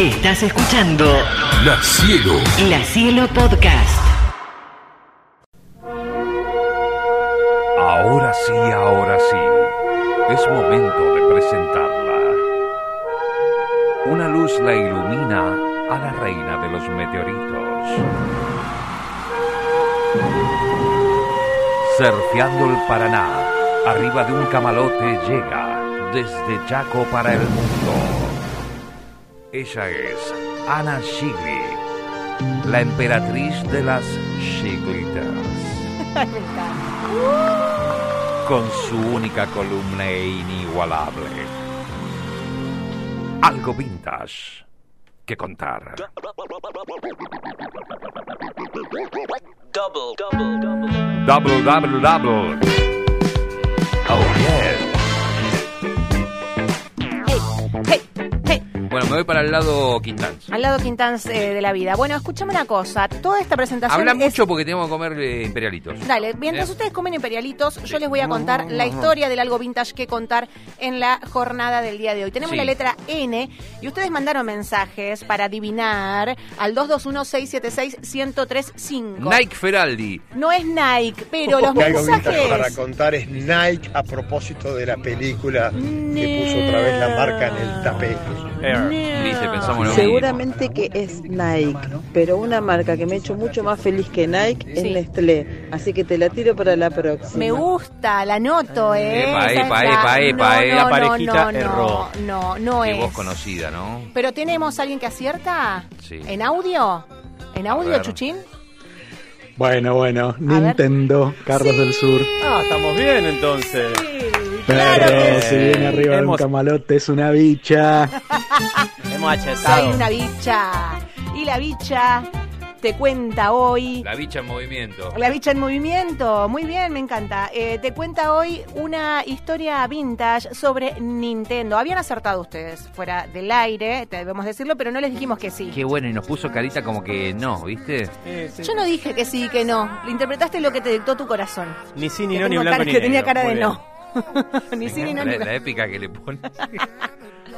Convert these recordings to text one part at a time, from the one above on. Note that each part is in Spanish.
Estás escuchando La Cielo. La Cielo Podcast. Ahora sí, ahora sí. Es momento de presentarla. Una luz la ilumina a la reina de los meteoritos. Surfeando el Paraná, arriba de un camalote llega desde Chaco para el mundo. Ella es Ana Shigli, la emperatriz de las Shiglitas. Con su única columna e inigualable. Algo vintage que contar. Double, double, double. Double, double, double. Oh, yeah. Hey, hey, Bueno, me voy para el lado Quintans. al lado Quintans eh, de la vida. Bueno, escúchame una cosa. Toda esta presentación Habla es- mucho porque tenemos que comer eh, imperialitos. Dale, mientras ¿Eh? ustedes comen imperialitos, yo les voy a contar la historia del algo vintage que contar en la jornada del día de hoy. Tenemos Sí. la letra N y ustedes mandaron mensajes para adivinar al 221-676-1035. Nike Feraldi. No es Nike, pero los vintage para mensajes... contar es Nike a propósito de la película que puso otra vez la marca en el tapete. Viste, pensamos lo mismo. Seguramente que es Nike, pero una marca que me ha hecho mucho más feliz que Nike Sí. es Nestlé. Así que te la tiro para la próxima. Me gusta, la noto, ¿eh? Epa, epa, epa, epa, no, eh. no, La no, parejita no, erró. No, no es. voz conocida, ¿no? Pero tenemos alguien que acierta. Sí. ¿En audio? ¿En A audio, ver. Chuchín? Bueno, bueno, ver. Nintendo, Carlos del Sur. Ah, estamos bien entonces. Pero Claro que si viene arriba de un Hemos- camalote es una bicha. Hemos achetado. Soy una bicha. Y la bicha te cuenta hoy. La bicha en movimiento. La bicha en movimiento, muy bien, me encanta. Eh, te cuenta hoy una historia vintage sobre Nintendo. Habían acertado ustedes fuera del aire, debemos decirlo, pero no les dijimos que sí. Qué bueno, y nos puso carita como que no, ¿viste? Sí, sí. Yo no dije que sí, que no. Le interpretaste lo que te dictó tu corazón. Ni sí, ni Que no, ni blanco ni que tenía cara Muy de bien. no. ni sí ni no la, la épica que le pone.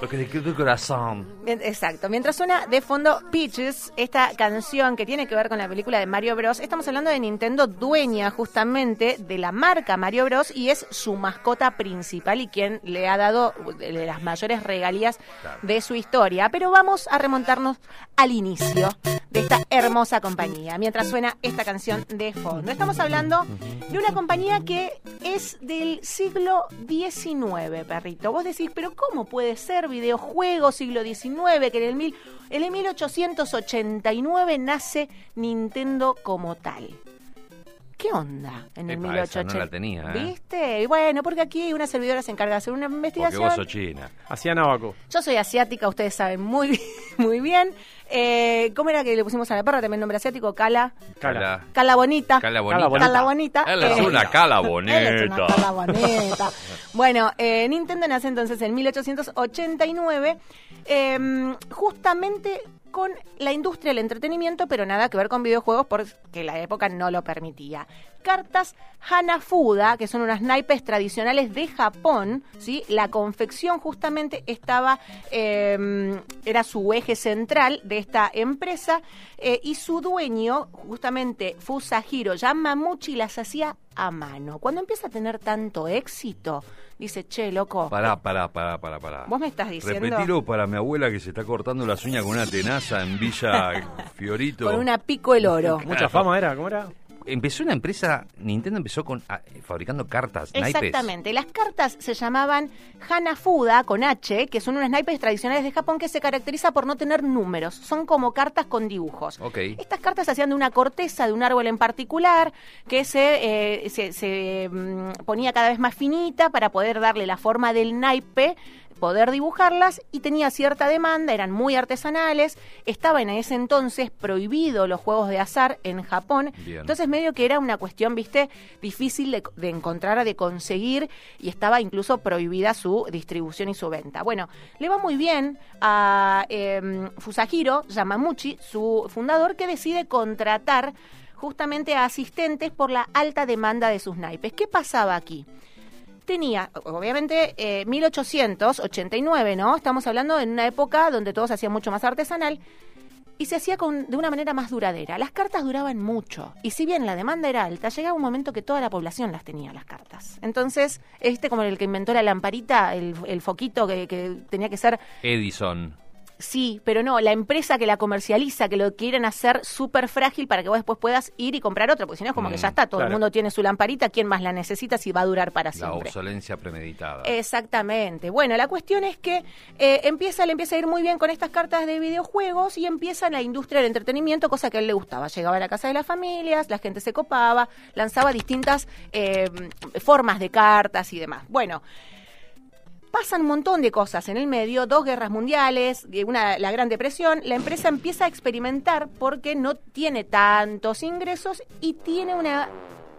Lo que le quedó el corazón. Exacto. Mientras suena de fondo Peaches, esta canción que tiene que ver con la película de Mario Bros. Estamos hablando de Nintendo, dueña justamente de la marca Mario Bros. y es su mascota principal y quien le ha dado las mayores regalías de su historia. Pero vamos a remontarnos al inicio de esta hermosa compañía. Mientras suena esta canción de fondo. Estamos hablando de una compañía que es del siglo XIX, perrito. Vos decís, pero ¿cómo puede ser videojuego siglo XIX? Que en el, mil, en el 1889 nace Nintendo como tal. ¿Qué onda en el Epa, esa 1880? no la tenía, ¿eh? ¿Viste? Y bueno, porque aquí una servidora se encarga de hacer una Porque investigación. vos sos china. Hacía Navaco. Yo soy asiática, ustedes saben muy bien. Muy bien. Eh, ¿Cómo era que le pusimos a la perra? También nombre asiático, Cala. Cala. Cala Bonita. Cala Cala bonita. Cala Bonita. Él es Eh, una cala Él es una bonita. cala bonita. bueno, eh, Nintendo nace entonces en 1889, eh, justamente con la industria del entretenimiento, pero nada que ver con videojuegos porque la época no lo permitía. Cartas Hanafuda, que son unas naipes tradicionales de Japón, ¿sí? La confección justamente estaba, eh, era su eje central de esta empresa eh, y su dueño, justamente Fusahiro Yamamuchi, las hacía a mano. Cuando empieza a tener tanto éxito, dice, che, loco, Pará, pará, pará, pará, pará. vos me estás diciendo... Repetilo para mi abuela que se está cortando las uñas con una tenaza en Villa Fiorito. Con una pico el oro. Mucha fama era, ¿cómo era? Empezó una empresa, Nintendo empezó con ah, fabricando cartas, naipes. Exactamente. Las cartas se llamaban Hanafuda con H, que son unas naipes tradicionales de Japón que se caracteriza por no tener números. Son como cartas con dibujos. Estas cartas se hacían de una corteza de un árbol en particular que se, eh, se, se, mm, ponía cada vez más finita para poder darle la forma del naipe poder dibujarlas y tenía cierta demanda, eran muy artesanales, estaba en ese entonces prohibido los juegos de azar en Japón, Bien. entonces medio que era una cuestión, viste, difícil de, de encontrar, de conseguir y estaba incluso prohibida su distribución y su venta. Bueno, le va muy bien a eh, Fusahiro Yamamuchi, su fundador, que decide contratar justamente a asistentes por la alta demanda de sus naipes. ¿Qué pasaba aquí? Tenía, obviamente, eh, 1889, ¿no? Estamos hablando en una época donde todo se hacía mucho más artesanal y se hacía con, de una manera más duradera. Las cartas duraban mucho y si bien la demanda era alta, llegaba un momento que toda la población las tenía, las cartas. Entonces, este como el que inventó la lamparita, el, el foquito que, que tenía que ser Edison. Sí, pero no, la empresa que la comercializa, que lo quieren hacer súper frágil para que vos después puedas ir y comprar otro, porque si no es como que Mm, ya está, todo el mundo tiene su lamparita, ¿quién más la necesita si va a durar para La siempre? obsolencia premeditada. Exactamente. Bueno, la cuestión es que eh, empieza, le empieza a ir muy bien con estas cartas de videojuegos y empieza la industria del entretenimiento, cosa que a él le gustaba. Llegaba a la casa de las familias, la gente se copaba, lanzaba distintas eh, formas de cartas y demás. Bueno. Pasan un montón de cosas en el medio, dos guerras mundiales, una, la Gran Depresión. La empresa empieza a experimentar porque no tiene tantos ingresos y tiene una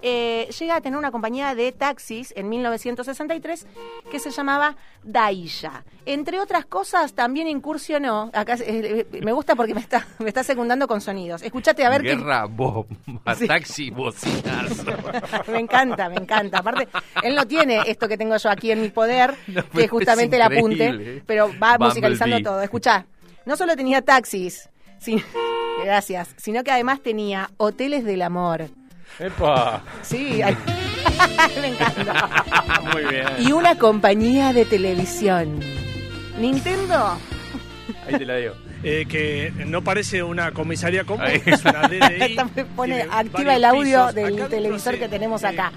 eh, llega a tener una compañía de taxis en 1963 que se llamaba Daisha. Entre otras cosas, también incursionó. Acá eh, eh, me gusta porque me está, me está secundando con sonidos. Escuchate a ver qué. Guerra, bomba, Sí. taxi, bocinazo. me encanta, me encanta. Aparte, él no tiene esto que tengo yo aquí en mi poder, No, que justamente el apunte, pero va musicalizando todo. Escuchá, no solo tenía taxis, gracias, sino que además tenía hoteles del amor. ¡Epa! Sí, ay, me encanta. Muy bien. Y una compañía de televisión. Nintendo. Ahí te la digo. Eh, que no parece una comisaría común, es una DDI. Pone activa el audio pisos. del televisor que tenemos acá.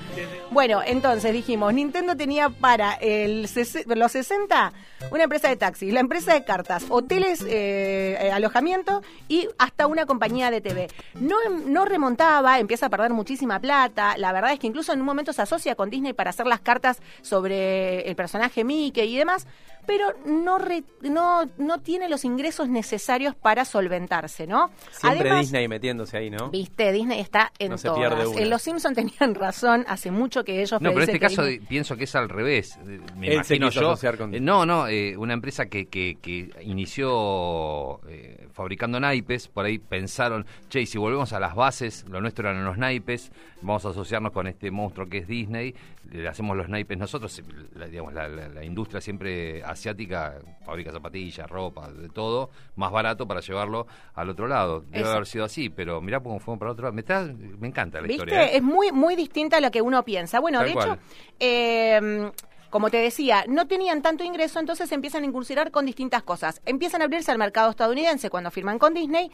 Bueno, entonces dijimos, Nintendo tenía para el los 60 una empresa de taxis, la empresa de cartas, hoteles, eh, eh, alojamiento y hasta una compañía de TV. No, no remontaba, empieza a perder muchísima plata. La verdad es que incluso en un momento se asocia con Disney para hacer las cartas sobre el personaje Mickey y demás, pero no, re- no, no tiene los ingresos necesarios para solventarse, ¿no? Siempre Además, Disney metiéndose ahí, ¿no? Viste, Disney está en No todas. En Los Simpsons tenían razón, hace mucho que ellos No, pero en este caso Disney- pienso que es al revés. Eh, Me Él imagino yo. asociar con- eh, no, no, eh, una empresa que, que, que inició eh, fabricando naipes, por ahí pensaron, che, y si volvemos a las bases, lo nuestro eran los naipes, vamos a asociarnos con este monstruo que es Disney, le hacemos los naipes nosotros, eh, la, digamos, la, la- la industria siempre asiática fabrica zapatillas, ropa, de todo, más barato para llevarlo al otro lado. Debe Eso. haber sido así, pero mirá cómo fuimos para otro lado. Me, está- me encanta la ¿Viste? historia. ¿eh? Es muy, muy distinta a lo que uno piensa. Bueno, Tal de cual. hecho, eh, como te decía, no tenían tanto ingreso, entonces empiezan a incursionar con distintas cosas. Empiezan a abrirse al mercado estadounidense cuando firman con Disney.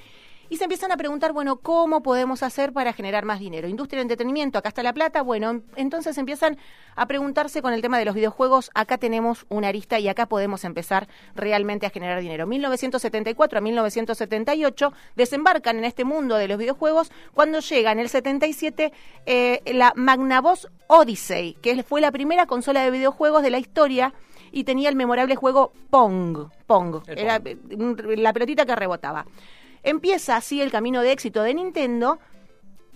Y se empiezan a preguntar, bueno, ¿cómo podemos hacer para generar más dinero? Industria de entretenimiento, acá está la plata. Bueno, entonces empiezan a preguntarse con el tema de los videojuegos, acá tenemos una arista y acá podemos empezar realmente a generar dinero. 1974 a 1978 desembarcan en este mundo de los videojuegos cuando llega en el 77 eh, la Magnavox Odyssey, que fue la primera consola de videojuegos de la historia y tenía el memorable juego Pong. Pong. El Era Pong. la pelotita que rebotaba. Empieza así el camino de éxito de Nintendo.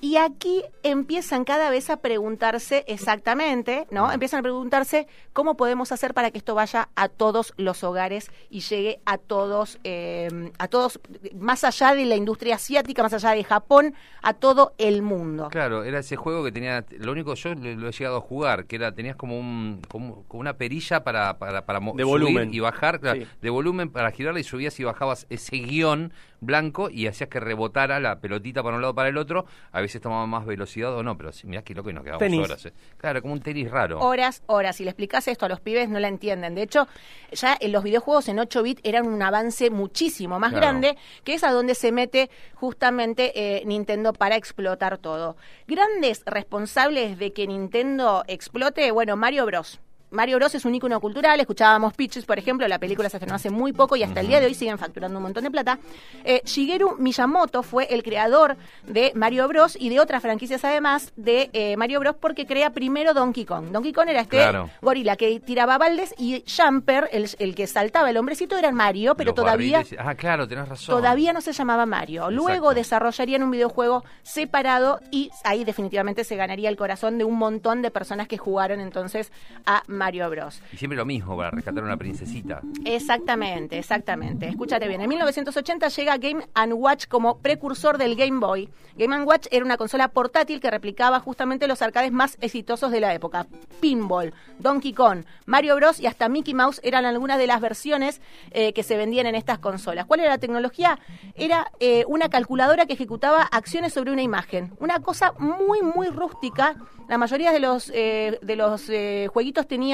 Y aquí empiezan cada vez a preguntarse exactamente, ¿no? Empiezan a preguntarse cómo podemos hacer para que esto vaya a todos los hogares y llegue a todos, eh, a todos, más allá de la industria asiática, más allá de Japón, a todo el mundo. Claro, era ese juego que tenía, lo único yo lo, he llegado a jugar, que era tenías como un como, como una perilla para para, para De subir volumen. y bajar, Sí. de volumen para girarla y subías y bajabas ese guion blanco y hacías que rebotara la pelotita para un lado para el otro, a veces tomaba más velocidad o no, pero mirá qué loco y nos quedábamos Tenis. horas. eh. Claro, como un tenis raro. Horas, horas. Si le explicas esto a los pibes, no la entienden. De hecho, ya en los videojuegos en 8 bits eran un avance muchísimo más Claro. grande, que es a donde se mete justamente eh, Nintendo para explotar todo. Grandes responsables de que Nintendo explote, bueno, Mario Bros. Mario Bros es un ícono cultural, escuchábamos Peaches, por ejemplo, la película se estrenó hace muy poco y hasta el día de hoy siguen facturando un montón de plata. Eh, Shigeru Miyamoto fue el creador de Mario Bros y de otras franquicias además de eh, Mario Bros porque crea primero Donkey Kong. Donkey Kong era este Claro. gorila que tiraba baldes y Jumper, el, el que saltaba el hombrecito, era Mario, pero Los todavía... barriles- Ah, claro, tenés razón. Todavía no se llamaba Mario. Luego Exacto. desarrollarían un videojuego separado y ahí definitivamente se ganaría el corazón de un montón de personas que jugaron entonces a Mario Bros. Y siempre lo mismo, para rescatar a una princesita. Exactamente, exactamente. Escúchate bien. En 1980 llega Game Watch como precursor del Game Boy. Game Watch era una consola portátil que replicaba justamente los arcades más exitosos de la época. Pinball, Donkey Kong, Mario Bros. y hasta Mickey Mouse eran algunas de las versiones eh, que se vendían en estas consolas. ¿Cuál era la tecnología? Era eh, una calculadora que ejecutaba acciones sobre una imagen. Una cosa muy, muy rústica. La mayoría de los, eh, de los jueguitos tenían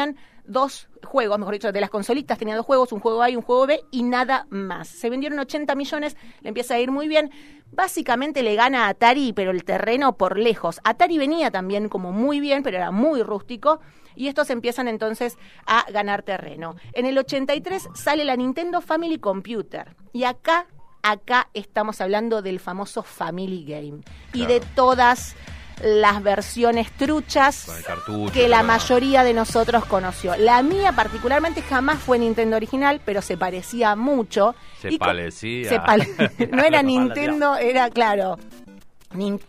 dos juegos, mejor dicho, de las consolitas tenían dos juegos, un juego A y un juego B y nada más. Se vendieron 80 millones, le empieza a ir muy bien. Básicamente le gana a Atari, pero el terreno por lejos. Atari venía también como muy bien, pero era muy rústico. Y estos empiezan entonces a ganar terreno. En el 83 sale la Nintendo Family Computer. Y acá, acá estamos hablando del famoso Family Game. Y de todas las versiones truchas cartucho, que la mayoría de nosotros conoció. La mía particularmente jamás fue Nintendo original, pero se parecía mucho. Se Y parecía. se no era Nintendo, era claro. Nin-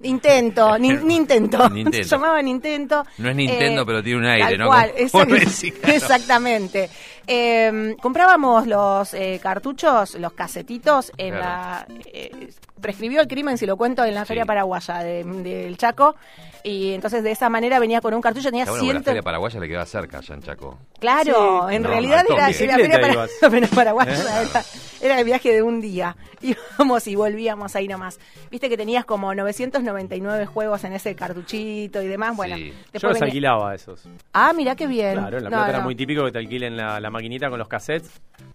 Nintendo, nin- Nintendo. Nintendo. Se llamaba Nintendo. No es Nintendo, pero tiene un aire, ¿no? cual, exact-. Exactamente. Eh, comprábamos los eh, cartuchos, los casetitos en Claro. la. eh, prescribió el crimen, si lo cuento, en la Sí. Feria Paraguaya de- del Chaco. Y entonces de esa manera venía con un cartucho, tenía bueno, porque la ciento. feria paraguaya le queda cerca allá en Chaco. Claro, Sí, en no, realidad era, Bicicleta la feria paraguaya ¿Eh? era, era el viaje de un día. Íbamos y volvíamos ahí nomás. Viste que tenías como 999 juegos en ese cartuchito y demás. Bueno, Sí. Yo los venía- alquilaba esos. Ah, mira qué bien. Claro, en La No, Plata era muy típico que te alquilen la, la maquinita con los cassettes.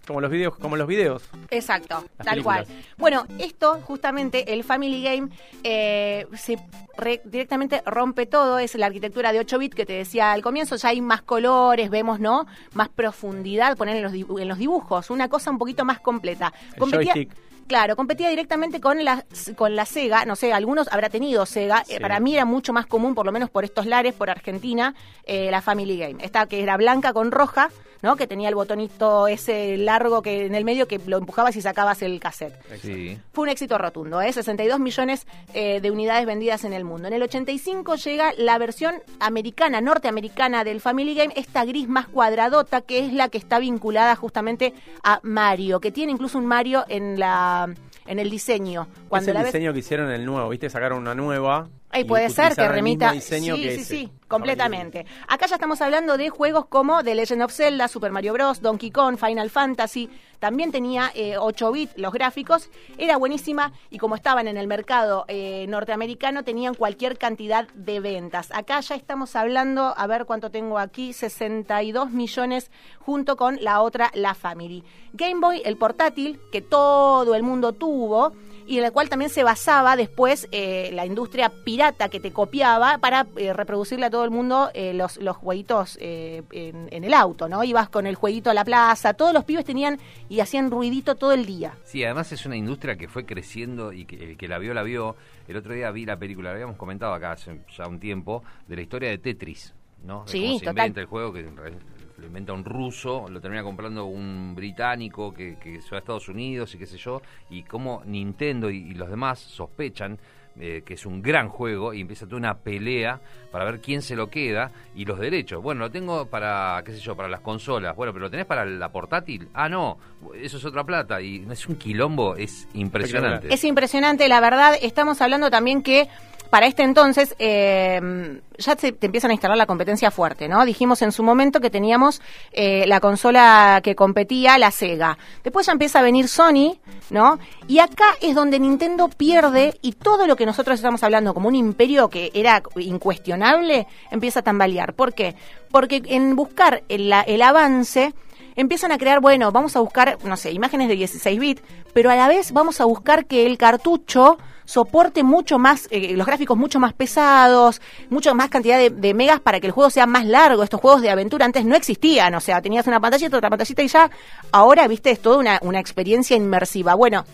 Como los videos, como los videos. Exacto, Las tal películas. cual. Bueno, esto justamente, el Family Game, eh, se re- directamente rompe todo, es la arquitectura de 8 bits que te decía al comienzo, ya hay más colores, vemos, ¿no? Más profundidad, poner en los, en los dibujos, una cosa un poquito más completa. Joystick. Claro, competía directamente con la, con la Sega, no sé, algunos habrá tenido Sega, eh, para mí era mucho más común, por lo menos por estos lares, por Argentina, eh, la Family Game. Esta que era blanca con roja, ¿no? Que tenía el botonito ese largo que en el medio que lo empujabas y sacabas el cassette. Sí. Fue un éxito rotundo, ¿eh? 62 millones eh, de unidades vendidas en el mundo. En el 85 llega la versión americana, norteamericana del Family Game, esta gris más cuadradota, que es la que está vinculada justamente a Mario, que tiene incluso un Mario en la en el diseño. es el la ves- diseño que hicieron en el nuevo, ¿viste? Sacaron una nueva. Y puede ser que remita. sí, que sí, sí, completamente. Acá ya estamos hablando de juegos como The Legend of Zelda, Super Mario Bros, Donkey Kong, Final Fantasy. También tenía eh, 8 bits los gráficos. Era buenísima y como estaban en el mercado eh, norteamericano, tenían cualquier cantidad de ventas. Acá ya estamos hablando, a ver cuánto tengo aquí, 62 millones junto con la otra, la Family. Game Boy, el portátil que todo el mundo tuvo y en la cual también se basaba después eh, la industria pirata que te copiaba para eh, reproducirle a todo el mundo eh, los, los jueguitos eh, en, en el auto, ¿no? Ibas con el jueguito a la plaza, todos los pibes tenían y hacían ruidito todo el día. Sí, además es una industria que fue creciendo y que el que la vio, la vio. El otro día vi la película, la habíamos comentado acá hace ya un tiempo, de la historia de Tetris, ¿no? De Sí, cómo se total. inventa el juego, que en realidad lo inventa un ruso, lo termina comprando un británico que, que se va a Estados Unidos y qué sé yo, y cómo Nintendo y, y los demás sospechan eh, que es un gran juego y empieza toda una pelea para ver quién se lo queda y los derechos. Bueno, lo tengo para, qué sé yo, para las consolas. Bueno, pero lo tenés para la portátil. Ah, no, eso es otra plata. Y es un quilombo, es impresionante. Es impresionante, la verdad. Estamos hablando también que para este entonces eh, ya te empiezan a instalar la competencia fuerte, ¿no? Dijimos en su momento que teníamos eh, la consola que competía, la Sega. Después ya empieza a venir Sony, ¿no? Y acá es donde Nintendo pierde y todo lo que nosotros estamos hablando como un imperio que era incuestionable empieza a tambalear. ¿Por qué? Porque en buscar el avance empiezan a crear, bueno, vamos a buscar, no sé, imágenes de 16 bits, pero a la vez vamos a buscar que el cartucho soporte mucho más, eh, los gráficos mucho más pesados, mucho más cantidad de, megas para que el juego sea más largo. Estos juegos de aventura antes no existían, o sea, tenías una pantallita, otra pantallita y ya, ahora, viste, es toda una, una experiencia inmersiva. Bueno,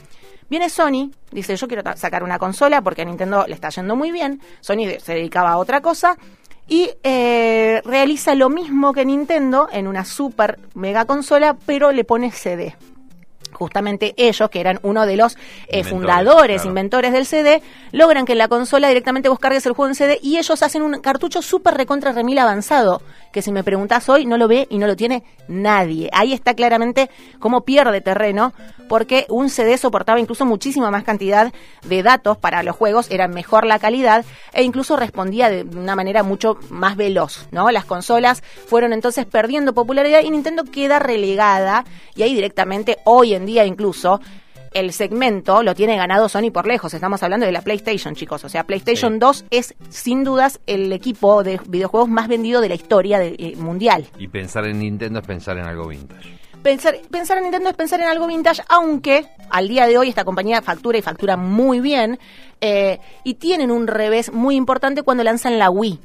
Viene Sony, dice yo quiero sacar una consola porque a Nintendo le está yendo muy bien, Sony se dedicaba a otra cosa y eh, realiza lo mismo que Nintendo en una super mega consola, pero le pone CD. Justamente ellos, que eran uno de los eh, Inventores, fundadores, claro. inventores del CD, logran que en la consola directamente vos cargues el juego en CD y ellos hacen un cartucho súper recontra remil avanzado, que si me preguntás hoy no lo ve y no lo tiene nadie. Ahí está claramente cómo pierde terreno, porque un CD soportaba incluso muchísima más cantidad de datos para los juegos, era mejor la calidad e incluso respondía de una manera mucho más veloz, ¿no? Las consolas fueron entonces perdiendo popularidad y Nintendo queda relegada y ahí directamente hoy en día incluso el segmento lo tiene ganado Sony por lejos. Estamos hablando de la PlayStation, chicos. O sea, PlayStation Sí. 2 es sin dudas el equipo de videojuegos más vendido de la historia de- eh, mundial. Y pensar en Nintendo es pensar en algo vintage. Pensar, pensar en Nintendo es pensar en algo vintage, aunque al día de hoy esta compañía factura y factura muy bien eh, y tienen un revés muy importante cuando lanzan la Wii.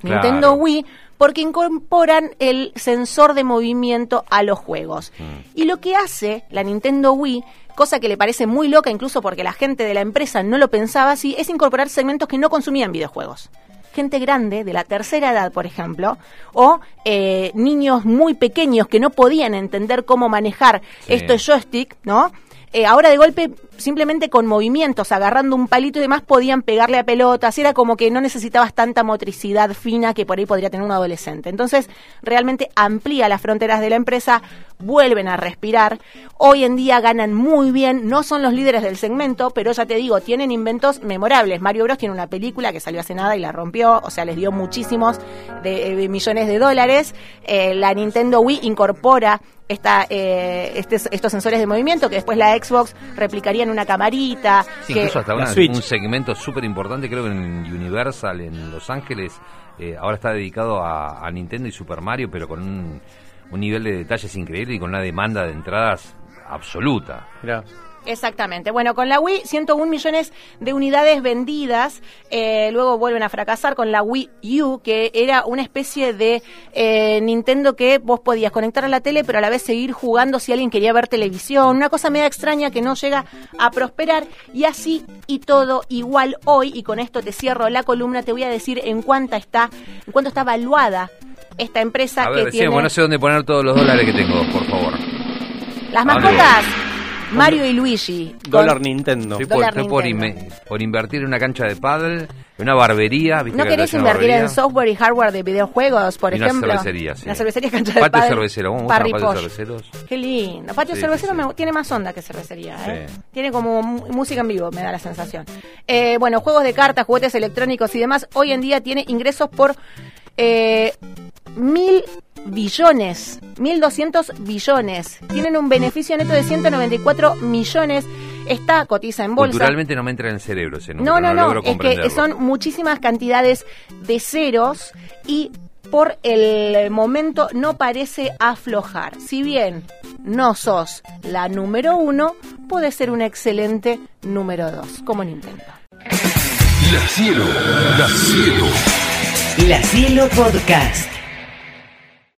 Claro. Nintendo Wii, porque incorporan el sensor de movimiento a los juegos. Y lo que hace la Nintendo Wii, cosa que le parece muy loca incluso porque la gente de la empresa no lo pensaba así, es incorporar segmentos que no consumían videojuegos gente grande de la tercera edad, por ejemplo, o eh, niños muy pequeños que no podían entender cómo manejar Sí. esto de joystick, ¿no? Eh, ahora de golpe, simplemente con movimientos, agarrando un palito y demás, podían pegarle a pelotas. Era como que no necesitabas tanta motricidad fina que por ahí podría tener un adolescente. Entonces, realmente amplía las fronteras de la empresa, vuelven a respirar. Hoy en día ganan muy bien, no son los líderes del segmento, pero ya te digo, tienen inventos memorables. Mario Bros tiene una película que salió hace nada y la rompió, o sea, les dio muchísimos de, de millones de dólares. Eh, la Nintendo Wii incorpora esta, eh, este- estos sensores de movimiento que después la Xbox replicaría en una camarita. Sí, que- incluso hasta una- un segmento súper importante, creo que en Universal, en Los Ángeles, eh, ahora está dedicado a, a Nintendo y Super Mario, pero con un, un nivel de detalles increíble y con una demanda de entradas absoluta. Mirá. Exactamente. Bueno, con la Wii, 101 millones de unidades vendidas. Eh, luego vuelven a fracasar con la Wii U, que era una especie de eh, Nintendo que vos podías conectar a la tele, pero a la vez seguir jugando si alguien quería ver televisión. Una cosa media extraña que no llega a prosperar. Y así y todo igual hoy. Y con esto te cierro la columna. Te voy a decir en cuánta está, en cuánto está valuada esta empresa A que tiene no sé dónde poner todos los dólares que tengo, por favor. las ¿A dónde mascotas. Mario y Luigi. con- Dólar Nintendo. Estoy, por, invertir en una cancha de pádel, en una barbería. ¿viste ¿No que querés una invertir en software y hardware de videojuegos, por Y una ejemplo? cervecería, sí. La cervecería cancha de Patio pádel, cervecero, ¿cómo gustan los patios cerveceros? Qué lindo. Patio Sí, cervecero sí, sí. me- tiene más onda que cervecería, ¿eh? Sí. Tiene como música en vivo, me da la sensación. Eh, bueno, juegos de cartas, juguetes electrónicos y demás, hoy en día tiene ingresos por eh, mil billones, mil doscientos billones. Tienen un beneficio neto de 194 millones. Está cotiza en bolsa. Culturalmente no me entra en el cerebro ese número, No, no, no, logro es que son muchísimas cantidades de ceros y por el momento no parece aflojar. Si bien no sos la número uno, puede ser un excelente número dos, como Nintendo. La Cielo Podcast.